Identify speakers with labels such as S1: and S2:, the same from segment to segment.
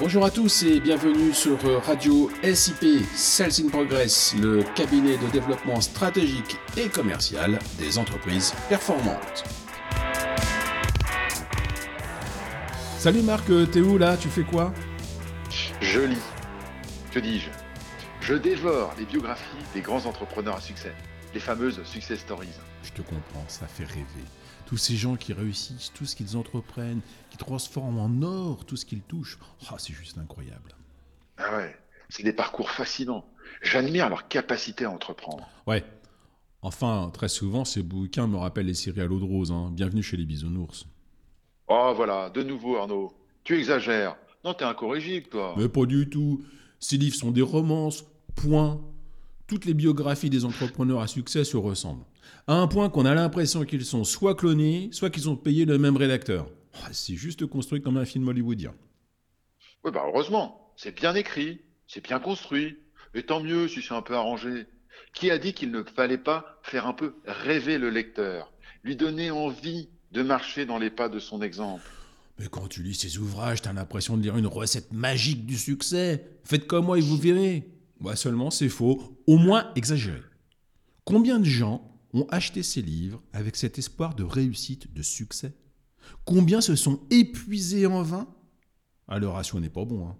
S1: Bonjour à tous et bienvenue sur Radio SIP Sales in Progress, le cabinet de développement stratégique et commercial des entreprises performantes. Salut Marc, t'es où là? Tu fais quoi?
S2: Je lis. Que dis-je? Je dévore les biographies des grands entrepreneurs à succès, les fameuses success stories.
S1: Je te comprends, ça fait rêver. Tous ces gens qui réussissent, tout ce qu'ils entreprennent, qui transforment en or tout ce qu'ils touchent. Oh, c'est juste incroyable.
S2: Ah ouais, c'est des parcours fascinants. J'admire leur capacité à entreprendre.
S1: Ouais. Enfin, très souvent, ces bouquins me rappellent les séries à l'eau de rose. Hein. Bienvenue chez les bisounours.
S2: Oh voilà, de nouveau Arnaud. Tu exagères. Non, t'es incorrigible, toi.
S1: Mais pas du tout. Ces livres sont des romances. Point. Toutes les biographies des entrepreneurs à succès se ressemblent à un point qu'on a l'impression qu'ils sont soit clonés, soit qu'ils ont payé le même rédacteur. Oh, c'est juste construit comme un film hollywoodien.
S2: Oui, bah heureusement, c'est bien écrit, c'est bien construit, et tant mieux si c'est un peu arrangé. Qui a dit qu'il ne fallait pas faire un peu rêver le lecteur, lui donner envie de marcher dans les pas de son exemple?
S1: Mais quand tu lis ces ouvrages, t'as l'impression de lire une recette magique du succès. Faites comme moi et vous verrez. Moi seulement, c'est faux, au moins exagéré. Combien de gens ont acheté ces livres avec cet espoir de réussite, de succès? Combien se sont épuisés en vain? Ah, Le ratio n'est pas bon. Hein.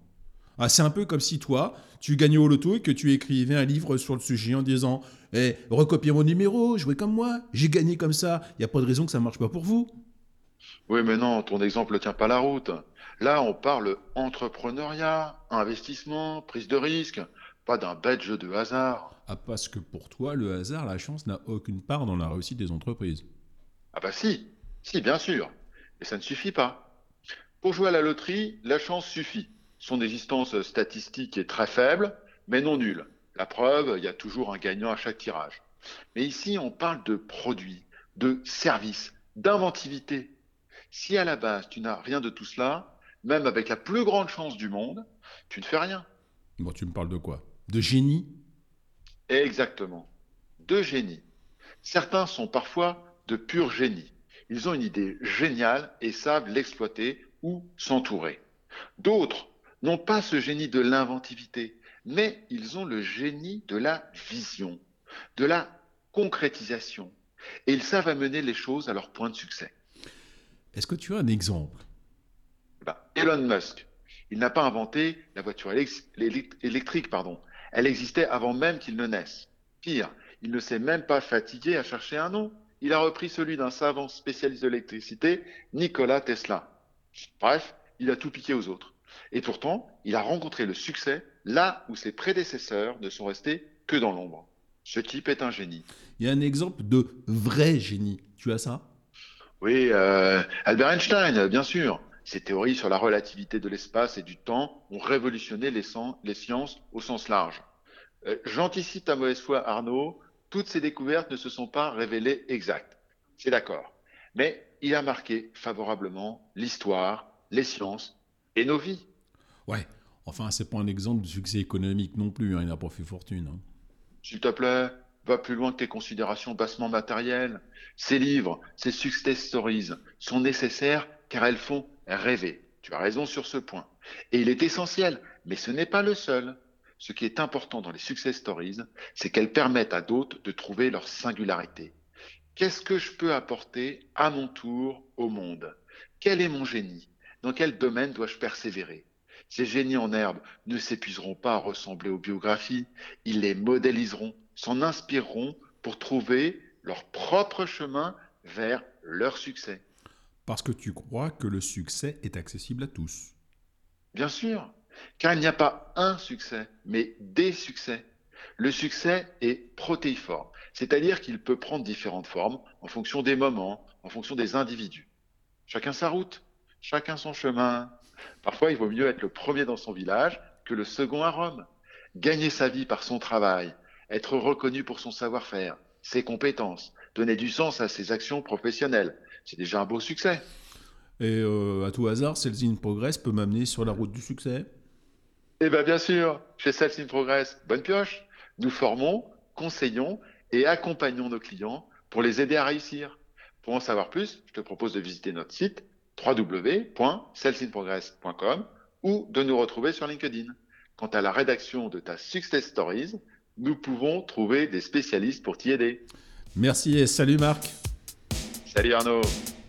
S1: Ah, c'est un peu comme si toi, tu gagnais au loto et que tu écrivais un livre sur le sujet en disant Eh, recopiez mon numéro, jouez comme moi, j'ai gagné comme ça, il n'y a pas de raison que ça ne marche pas pour vous.
S2: Oui, mais non, ton exemple ne tient pas la route. Là, on parle entrepreneuriat, investissement, prise de risque, pas d'un bête jeu de hasard.
S1: Ah, parce que pour toi, le hasard, la chance n'a aucune part dans la réussite des entreprises.
S2: Ah bah si, si, bien sûr. Et ça ne suffit pas. Pour jouer à la loterie, la chance suffit. Son existence statistique est très faible, mais non nulle. La preuve, il y a toujours un gagnant à chaque tirage. Mais ici, on parle de produits, de services, d'inventivité. Si à la base, tu n'as rien de tout cela, même avec la plus grande chance du monde, tu ne fais rien.
S1: Bon, tu me parles de quoi? De génie
S2: Exactement. De génie. Certains sont parfois de pur génie. Ils ont une idée géniale et savent l'exploiter ou s'entourer. D'autres n'ont pas ce génie de l'inventivité, mais ils ont le génie de la vision, de la concrétisation. Et ils savent amener les choses à leur point de succès.
S1: Est-ce que tu as un exemple?
S2: Ben, Elon Musk, il n'a pas inventé la voiture électrique, pardon, elle existait avant même qu'il ne naisse. Pire, il ne s'est même pas fatigué à chercher un nom. Il a repris celui d'un savant spécialiste de l'électricité, Nikola Tesla. Bref, il a tout piqué aux autres. Et pourtant, il a rencontré le succès là où ses prédécesseurs ne sont restés que dans l'ombre. Ce type est un génie.
S1: Il y a un exemple de vrai génie. Tu as ça?
S2: Oui, euh, Albert Einstein, bien sûr. Ces théories sur la relativité de l'espace et du temps ont révolutionné les, sciences au sens large. Euh, j'anticipe ta mauvaise foi, Arnaud. Toutes ces découvertes ne se sont pas révélées exactes. C'est d'accord. Mais il a marqué favorablement l'histoire, les sciences et nos vies.
S1: Ouais, enfin, c'est pas un exemple de succès économique non plus. Hein. Il n'a pas fait fortune. Hein.
S2: S'il te plaît, va plus loin que tes considérations bassement matérielles. Ces livres, ces success stories sont nécessaires car elles font rêver. Tu as raison sur ce point. Et il est essentiel, mais ce n'est pas le seul. Ce qui est important dans les success stories, c'est qu'elles permettent à d'autres de trouver leur singularité. Qu'est-ce que je peux apporter à mon tour au monde? Quel est mon génie? Dans quel domaine dois-je persévérer? Ces génies en herbe ne s'épuiseront pas à ressembler aux biographies, ils les modéliseront, s'en inspireront pour trouver leur propre chemin vers leur succès
S1: parce que tu crois que le succès est accessible à tous.
S2: Bien sûr, car il n'y a pas un succès, mais des succès. Le succès est protéiforme, c'est-à-dire qu'il peut prendre différentes formes en fonction des moments, en fonction des individus. Chacun sa route, chacun son chemin. Parfois, il vaut mieux être le premier dans son village que le second à Rome. Gagner sa vie par son travail, être reconnu pour son savoir-faire, ses compétences, donner du sens à ses actions professionnelles, c'est déjà un beau succès.
S1: Et euh, à tout hasard, Sales in Progress peut m'amener sur la route du succès?
S2: Eh bien, bien sûr, chez Sales in Progress, bonne pioche. Nous formons, conseillons et accompagnons nos clients pour les aider à réussir. Pour en savoir plus, je te propose de visiter notre site www.salesinprogress.com ou de nous retrouver sur LinkedIn. Quant à la rédaction de ta Success Stories, nous pouvons trouver des spécialistes pour t'y aider.
S1: Merci et salut Marc.
S2: Salut Arnaud.